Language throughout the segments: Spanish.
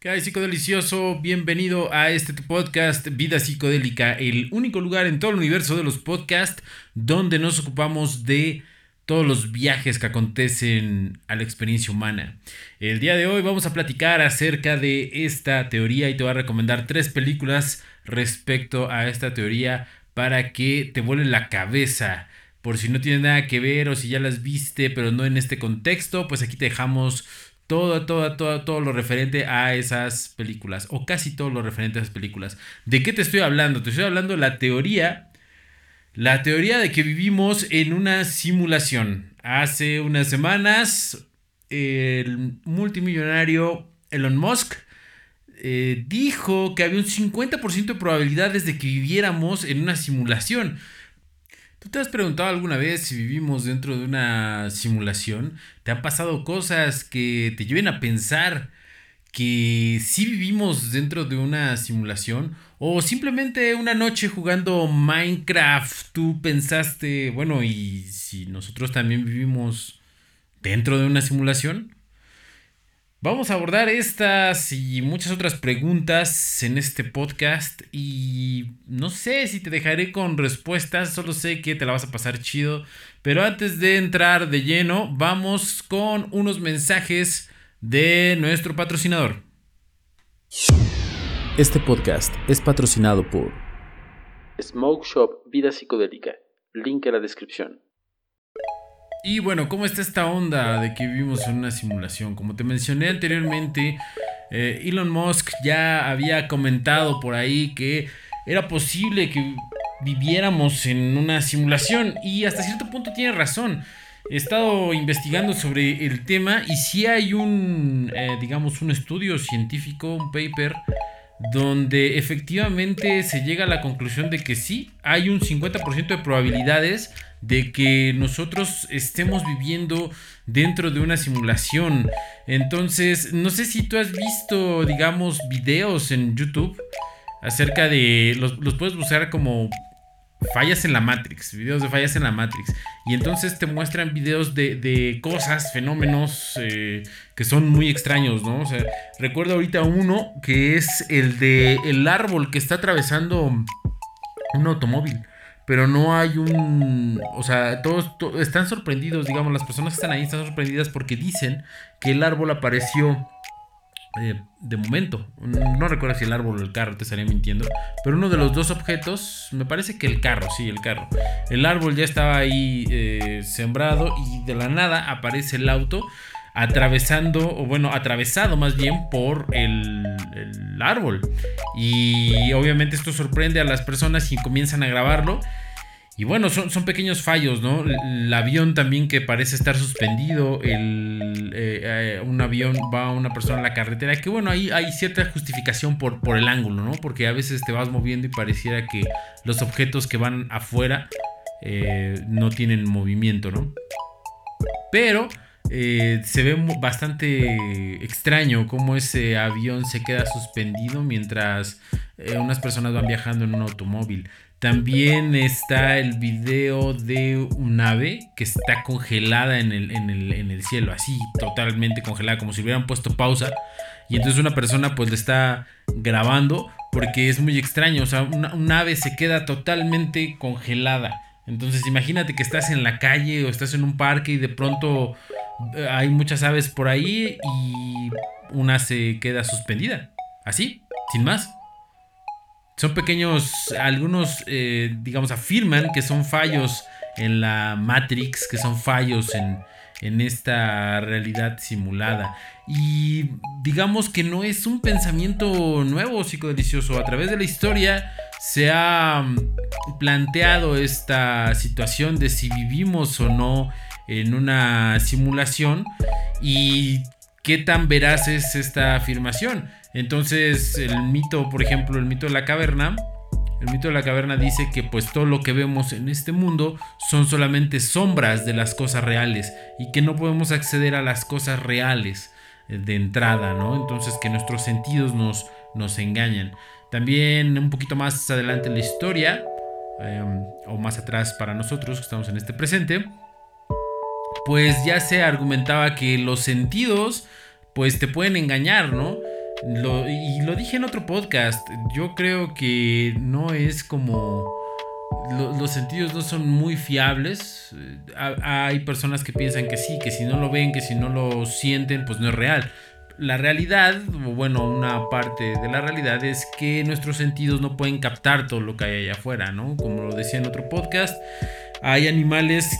¿Qué hay, psicodelicioso? Bienvenido a este podcast Vida Psicodélica, el único lugar en todo el universo de los podcasts donde nos ocupamos de todos los viajes que acontecen a la experiencia humana. El día de hoy vamos a platicar acerca de esta teoría y te voy a recomendar tres películas respecto a esta teoría para que te vuelen la cabeza. Por si no tiene nada que ver o si ya las viste, pero no en este contexto, pues aquí te dejamos todo, todo, todo, todo lo referente a esas películas, o casi todo lo referente a esas películas. ¿De qué te estoy hablando? Te estoy hablando de la teoría la teoría de que vivimos en una simulación. Hace unas semanas, el multimillonario Elon Musk eh, dijo que había un 50% de probabilidades de que viviéramos en una simulación. ¿Tú te has preguntado alguna vez si vivimos dentro de una simulación? ¿Te han pasado cosas que te lleven a pensar que sí vivimos dentro de una simulación o simplemente una noche jugando Minecraft tú pensaste, bueno, ¿y si nosotros también vivimos dentro de una simulación? Vamos a abordar estas y muchas otras preguntas en este podcast y no sé si te dejaré con respuestas, solo sé que te la vas a pasar chido, pero antes de entrar de lleno, vamos con unos mensajes de nuestro patrocinador. Este podcast es patrocinado por Smoke Shop Vida Psicodélica. Link en la descripción. Y bueno, ¿cómo está esta onda de que vivimos en una simulación? Como te mencioné anteriormente, eh, Elon Musk ya había comentado por ahí que era posible que viviéramos en una simulación y hasta cierto punto tiene razón. He estado investigando sobre el tema y si hay un, eh, digamos, un estudio científico, un paper, donde efectivamente se llega a la conclusión de que sí, hay un 50% de probabilidades de que nosotros estemos viviendo dentro de una simulación. Entonces, no sé si tú has visto, digamos, videos en YouTube acerca de... Los, los puedes buscar como fallas en la Matrix, videos de fallas en la Matrix. Y entonces te muestran videos de, cosas, fenómenos eh, que son muy extraños, ¿no? O sea, recuerdo ahorita uno que es el de el árbol que está atravesando un automóvil. Pero no hay un... O sea, todos, están sorprendidos, digamos, las personas que están ahí están sorprendidas porque dicen que el árbol apareció eh, de momento, no recuerdo si el árbol o el carro, te estaría mintiendo, pero uno de los dos objetos, me parece que el carro, sí, el carro. El árbol ya estaba ahí eh, sembrado y de la nada aparece el auto atravesando, o bueno, atravesado más bien por el, árbol. Y obviamente esto sorprende a las personas y comienzan a grabarlo. Y bueno, son, son pequeños fallos, ¿no? El, avión también que parece estar suspendido, el, eh, eh, un avión va a una persona en la carretera, que bueno, ahí hay cierta justificación por, por el ángulo, ¿no? Porque a veces te vas moviendo y pareciera que los objetos que van afuera eh, no tienen movimiento, ¿no? Pero se ve bastante extraño cómo ese avión se queda suspendido mientras unas personas van viajando en un automóvil. También está el video de un ave que está congelada en el, en el, cielo, así totalmente congelada, como si hubieran puesto pausa. Y entonces una persona pues le está grabando porque es muy extraño, o sea, una, un ave se queda totalmente congelada. Entonces imagínate que estás en la calle o estás en un parque y de pronto eh, hay muchas aves por ahí y una se queda suspendida. Así, sin más. Son pequeños, algunos, eh, digamos, afirman que son fallos en la Matrix, que son fallos en, en esta realidad simulada. Y digamos que no es un pensamiento nuevo psicodelicioso. A través de la historia se ha mm, planteado esta situación de si vivimos o no en una simulación y qué tan veraz es esta afirmación. Entonces, el mito, por ejemplo, el mito de la caverna, el mito de la caverna dice que pues todo lo que vemos en este mundo son solamente sombras de las cosas reales y que no podemos acceder a las cosas reales eh, de entrada, ¿no? Entonces que nuestros sentidos nos, nos engañan. También un poquito más adelante en la historia, em, o más atrás para nosotros que estamos en este presente, pues ya se argumentaba que los sentidos pues te pueden engañar, ¿no? y lo dije en otro podcast, yo creo que no es como... los sentidos no son muy fiables. hay personas que piensan que sí, que si no lo ven, que si no lo sienten, pues no es real. La realidad, o bueno, una parte de la realidad es que nuestros sentidos no pueden captar todo lo que hay allá afuera, ¿no? Como lo decía en otro podcast, hay animales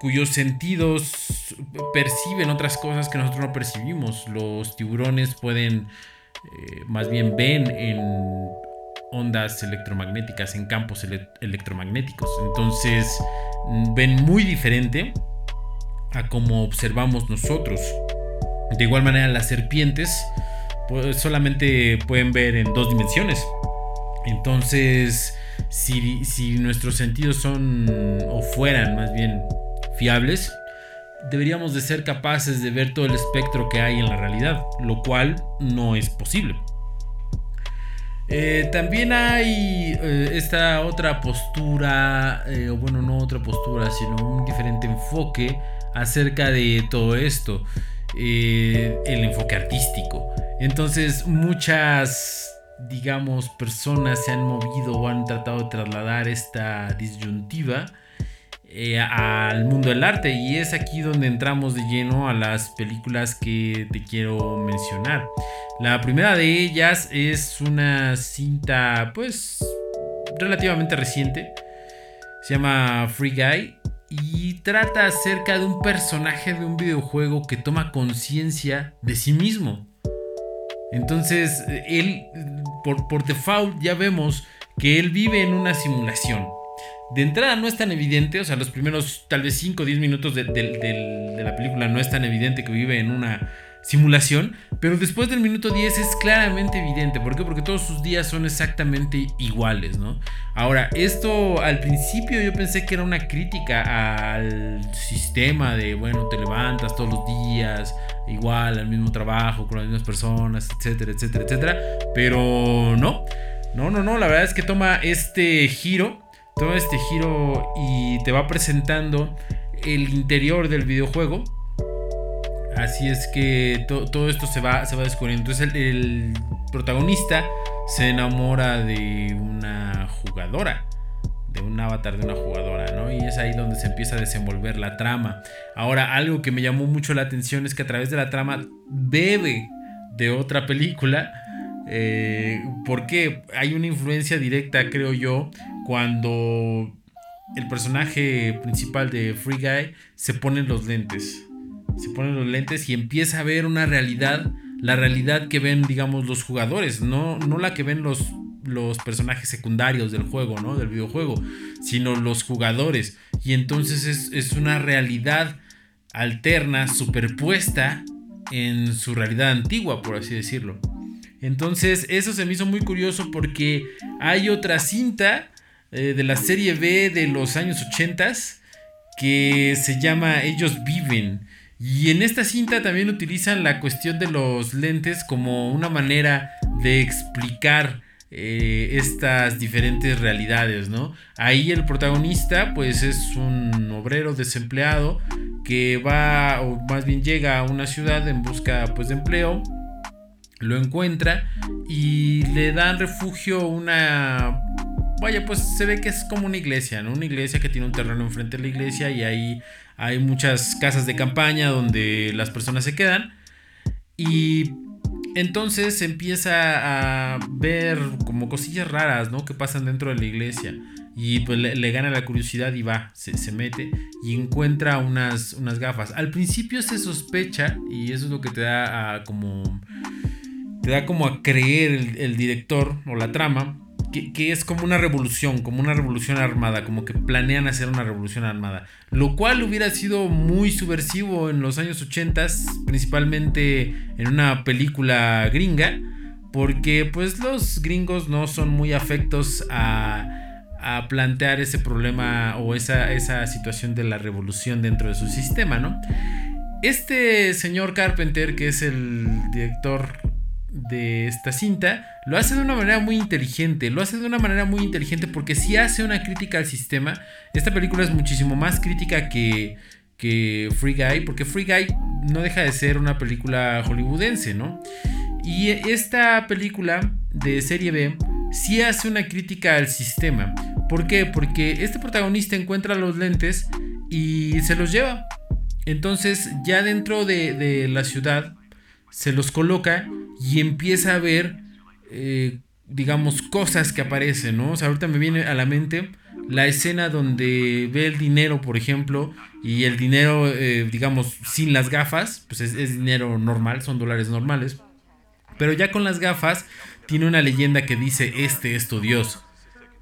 cuyos sentidos perciben otras cosas que nosotros no percibimos. Los tiburones pueden, eh, más bien ven en ondas electromagnéticas, en campos electromagnéticos. Entonces ven muy diferente a como observamos nosotros. De igual manera las serpientes pues, solamente pueden ver en dos dimensiones. Entonces, si nuestros sentidos son o fueran más bien fiables, deberíamos de ser capaces de ver todo el espectro que hay en la realidad, lo cual no es posible. Eh, también hay eh, esta otra postura, eh, o bueno, no otra postura, sino un diferente enfoque acerca de todo esto, el enfoque artístico. Entonces muchas, digamos, personas se han movido o han tratado de trasladar esta disyuntiva eh, al mundo del arte y es aquí donde entramos de lleno a las películas que te quiero mencionar. La primera de ellas es una cinta pues relativamente reciente, se llama Free Guy y trata acerca de un personaje de un videojuego que toma conciencia de sí mismo. Entonces, él, por, por default, ya vemos que él vive en una simulación de entrada no es tan evidente, o sea, los primeros tal vez 5 o 10 minutos de, la película no es tan evidente que vive en una simulación, pero después del minuto 10 es claramente evidente. ¿Por qué? Porque todos sus días son exactamente iguales, ¿no? Ahora, esto al principio yo pensé que era una crítica al sistema de, bueno, te levantas todos los días, igual, al mismo trabajo, con las mismas personas, etcétera, etcétera, etcétera, pero no. No, no, no, la verdad es que toma este giro todo este giro y te va presentando el interior del videojuego. Así es que todo esto se va, se va descubriendo. Entonces el, protagonista se enamora de una jugadora. De un avatar de una jugadora, ¿no? Y es ahí donde se empieza a desenvolver la trama. Ahora, algo que me llamó mucho la atención es que a través de la trama bebe de otra película. Eh, porque hay una influencia directa, creo yo, cuando el personaje principal de Free Guy se pone los lentes. Se pone los lentes y empieza a ver una realidad, la realidad que ven, digamos, los jugadores, no, no la que ven los, los personajes secundarios del juego, ¿no? Del videojuego, sino los jugadores. Y entonces es, es una realidad alterna, superpuesta en su realidad antigua, por así decirlo. Entonces, eso se me hizo muy curioso porque hay otra cinta eh, de la serie B de los años 80 que se llama Ellos viven. Y en esta cinta también utilizan la cuestión de los lentes como una manera de explicar eh, estas diferentes realidades, ¿no? Ahí el protagonista pues es un obrero desempleado que va o más bien llega a una ciudad en busca pues de empleo, lo encuentra y le dan refugio una vaya, pues se ve que es como una iglesia, ¿no? Una iglesia que tiene un terreno enfrente de la iglesia y ahí hay muchas casas de campaña donde las personas se quedan. Y entonces empieza a ver como cosillas raras, ¿no? Que pasan dentro de la iglesia. Y pues le, gana la curiosidad y va, se, mete y encuentra unas, unas gafas. Al principio se sospecha, y eso es lo que te da a como. Te da como a creer el director o la trama que, es como una revolución, como una revolución armada, como que planean hacer una revolución armada. Lo cual hubiera sido muy subversivo en los años 80, principalmente en una película gringa, porque pues los gringos no son muy afectos a, plantear ese problema o esa, situación de la revolución dentro de su sistema, ¿no? Este señor Carpenter, que es el director de esta cinta, lo hace de una manera muy inteligente. Lo hace de una manera muy inteligente porque si hace una crítica al sistema. Esta película es muchísimo más crítica que, que Free Guy, porque Free Guy no deja de ser una película hollywoodense, ¿no? Y esta película de serie B sí hace una crítica al sistema. ¿Por qué? Porque este protagonista encuentra los lentes y se los lleva. Entonces ya dentro de, la ciudad se los coloca y empieza a ver, eh, digamos, cosas que aparecen, ¿no? O sea, ahorita me viene a la mente la escena donde ve el dinero, por ejemplo, y el dinero, eh, digamos, sin las gafas, pues es, dinero normal, son dólares normales. Pero ya con las gafas tiene una leyenda que dice, este es tu Dios.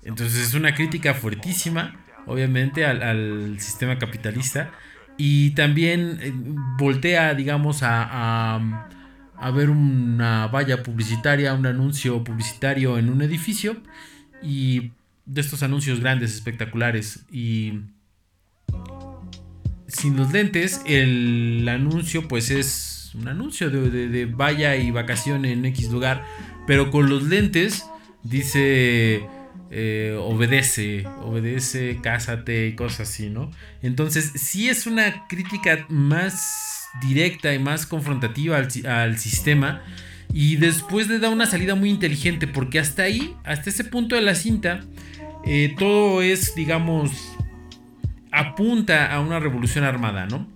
Entonces es una crítica fuertísima, obviamente, al, sistema capitalista. Y también eh, voltea, digamos, a, a, ver una valla publicitaria, un anuncio publicitario en un edificio. Y de estos anuncios grandes, espectaculares. Y sin los lentes, el anuncio pues es un anuncio de, vaya y vacación en X lugar. Pero con los lentes dice... Eh, obedece, obedece, cásate y cosas así, ¿no? Entonces, sí es una crítica más directa y más confrontativa al, sistema. Y después le da una salida muy inteligente, porque hasta ahí, hasta ese punto de la cinta, eh, todo es, digamos, apunta a una revolución armada, ¿no?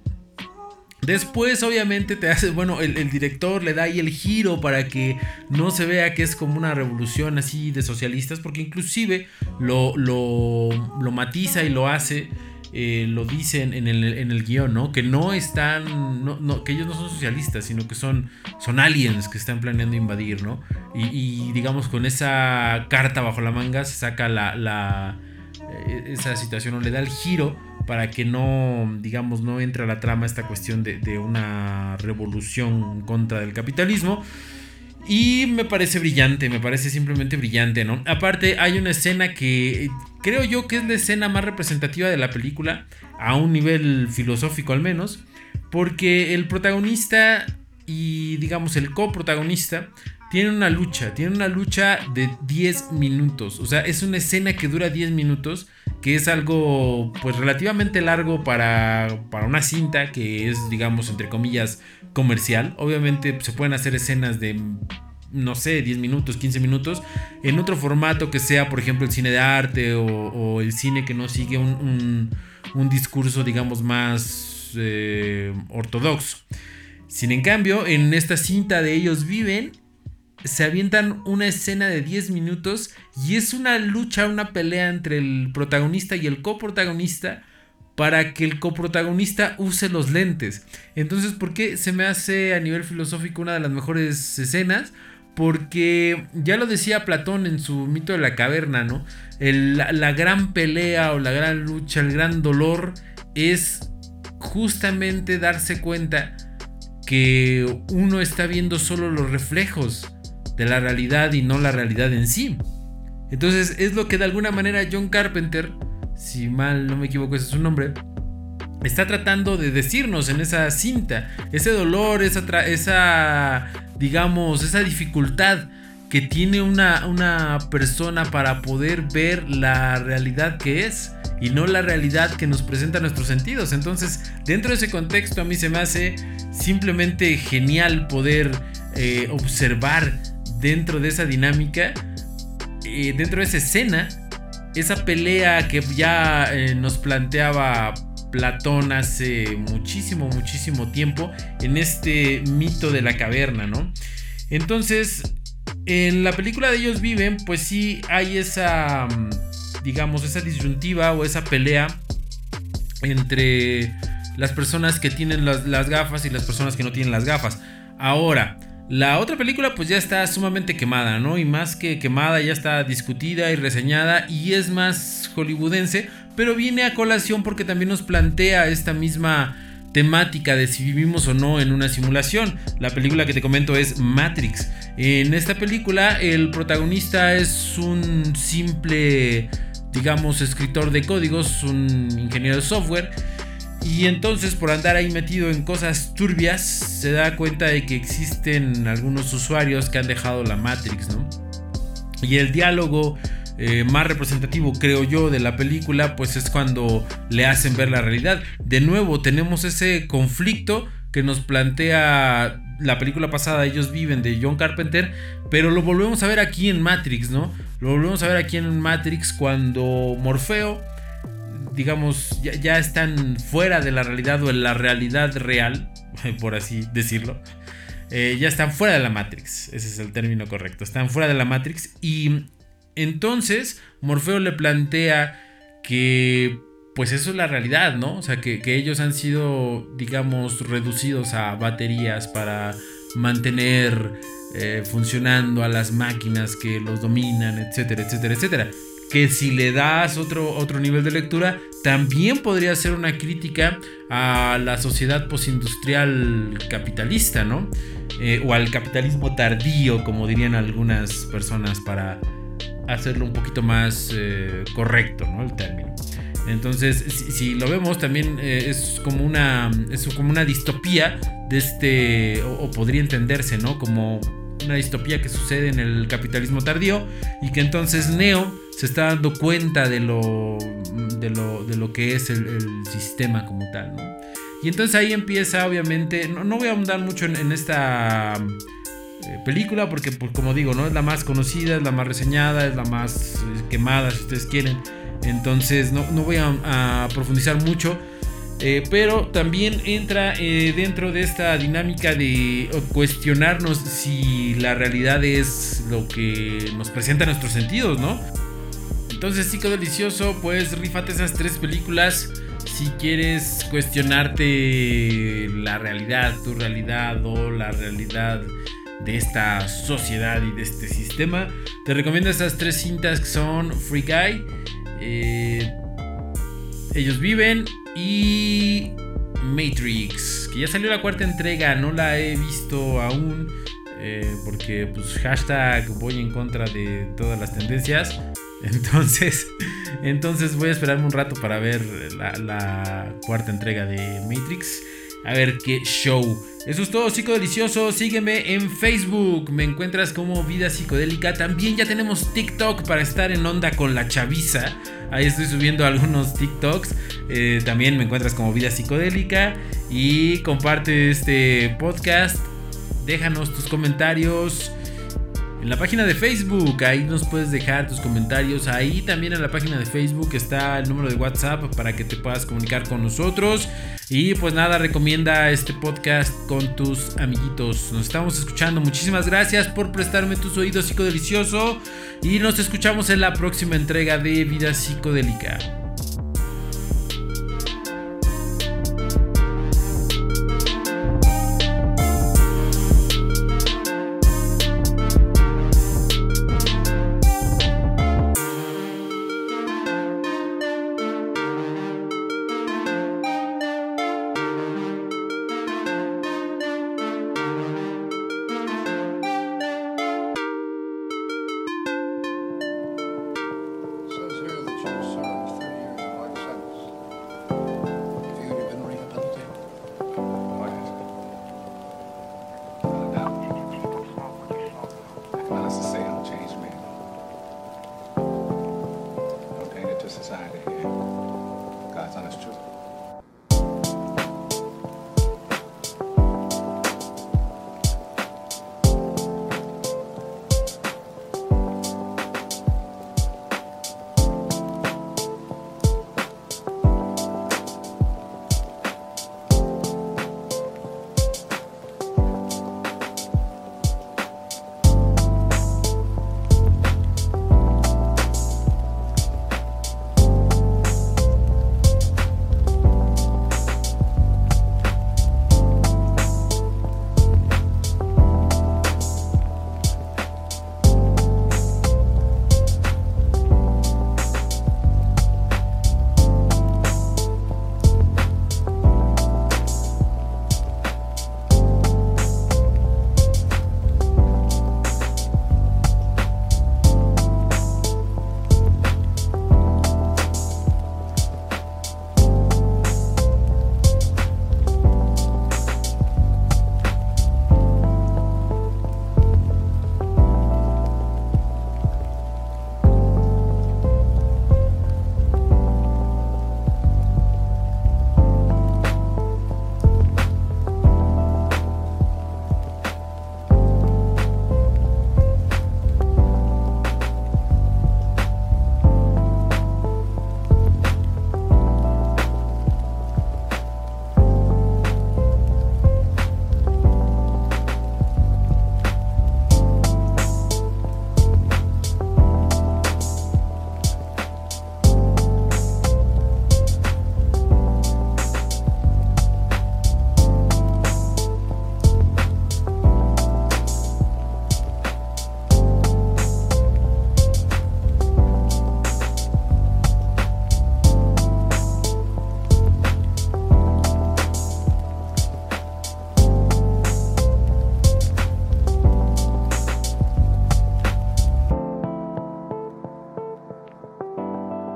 Después, obviamente, te hace, bueno, el, director le da ahí el giro para que no se vea que es como una revolución así de socialistas, porque inclusive lo, lo, lo matiza y lo hace, eh, lo dicen en el, en el guion, ¿no? Que no están, no, que ellos no son socialistas, sino que son, son aliens que están planeando invadir, ¿no? Y, digamos, con esa carta bajo la manga se saca la, la eh, esa situación o le da el giro para que no, digamos, no entre a la trama esta cuestión de, una revolución contra el capitalismo. Y me parece brillante, me parece simplemente brillante, ¿no? Aparte, hay una escena que creo yo que es la escena más representativa de la película, a un nivel filosófico al menos, porque el protagonista y, digamos, el coprotagonista tiene una lucha, tiene una lucha de 10 minutos. O sea, es una escena que dura 10 minutos, que es algo pues relativamente largo para, para una cinta que es, digamos, entre comillas, comercial. Obviamente se pueden hacer escenas de no sé, 10 minutos, 15 minutos, en otro formato que sea, por ejemplo, el cine de arte o, el cine que no sigue un, un, discurso, digamos, más eh, ortodoxo. Sin en cambio, en esta cinta de ellos viven, se avientan una escena de 10 minutos y es una lucha, una pelea entre el protagonista y el coprotagonista para que el coprotagonista use los lentes. Entonces, ¿por qué se me hace a nivel filosófico una de las mejores escenas? Porque ya lo decía Platón en su mito de la caverna, ¿no? la gran pelea o la gran lucha, el gran dolor es justamente darse cuenta que uno está viendo solo los reflejos de la realidad y no la realidad en sí. Entonces es lo que de alguna manera John Carpenter, si mal no me equivoco ese es su nombre, está tratando de decirnos en esa cinta. Ese dolor, esa, esa digamos, esa dificultad que tiene una, una persona para poder ver la realidad que es y no la realidad que nos presenta nuestros sentidos. Entonces, dentro de ese contexto a mí se me hace simplemente genial poder eh, observar dentro de esa dinámica, eh, dentro de esa escena, esa pelea que ya eh, nos planteaba Platón hace muchísimo, muchísimo tiempo en este mito de la caverna, ¿no? Entonces, en la película de ellos viven, pues sí hay esa, mm, digamos, esa disyuntiva o esa pelea entre las personas que tienen las, las gafas y las personas que no tienen las gafas. Ahora, la otra película pues ya está sumamente quemada, ¿no? Y más que quemada ya está discutida y reseñada y es más hollywoodense, pero viene a colación porque también nos plantea esta misma temática de si vivimos o no en una simulación. La película que te comento es Matrix. En esta película el protagonista es un simple, digamos, escritor de códigos, un ingeniero de software y entonces por andar ahí metido en cosas turbias se da cuenta de que existen algunos usuarios que han dejado la Matrix, ¿no? Y el diálogo eh, más representativo, creo yo, de la película, pues es cuando le hacen ver la realidad. De nuevo, tenemos ese conflicto que nos plantea la película pasada, ellos viven de John Carpenter, pero lo volvemos a ver aquí en Matrix, ¿no? Lo volvemos a ver aquí en Matrix cuando Morfeo, digamos, ya, están fuera de la realidad o en la realidad real, por así decirlo. Eh, ya están fuera de la Matrix, ese es el término correcto, están fuera de la Matrix y entonces Morfeo le plantea que pues eso es la realidad, ¿no? O sea, que, ellos han sido, digamos, reducidos a baterías para mantener eh, funcionando a las máquinas que los dominan, etcétera, etcétera, etcétera. Que si le das otro, otro nivel de lectura, también podría ser una crítica a la sociedad postindustrial capitalista, ¿no? Eh, o al capitalismo tardío, como dirían algunas personas, para hacerlo un poquito más eh, correcto, ¿no? El término. Entonces, si, lo vemos, también eh, es, como una, es como una distopía de este, o, podría entenderse, ¿no? Como una distopía que sucede en el capitalismo tardío y que entonces Neo se está dando cuenta de lo, de lo, de lo que es el, sistema como tal, ¿no? Y entonces ahí empieza, obviamente, no, voy a ahondar mucho en, esta eh, película porque, pues, como digo, no es la más conocida, es la más reseñada, es la más eh, quemada, si ustedes quieren. Entonces no, voy a, profundizar mucho. Eh, pero también entra dentro de esta dinámica de cuestionarnos si la realidad es lo que nos presenta nuestros sentidos, ¿no? Entonces, Chico Delicioso, pues rifate esas tres películas si quieres cuestionarte la realidad, tu realidad o la realidad de esta sociedad y de este sistema. Te recomiendo estas tres cintas que son Free Guy, eh, ellos viven y Matrix, que ya salió la cuarta entrega, no la he visto aún. Eh, porque pues hashtag voy en contra de todas las tendencias. Entonces, entonces voy a esperarme un rato para ver la cuarta entrega de Matrix a ver qué show. Eso es todo, psico delicioso. Sígueme en Facebook. Me encuentras como Vida Psicodélica. También ya tenemos TikTok para estar en onda con la chaviza. Ahí estoy subiendo algunos TikToks. Eh, también me encuentras como Vida Psicodélica. Y comparte este podcast. Déjanos tus comentarios en la página de Facebook. Ahí nos puedes dejar tus comentarios. Ahí también en la página de Facebook está el número de WhatsApp para que te puedas comunicar con nosotros. Y pues nada, recomienda este podcast con tus amiguitos. Nos estamos escuchando. Muchísimas gracias por prestarme tus oídos psicodelicioso. Y nos escuchamos en la próxima entrega de Vida Psicodélica.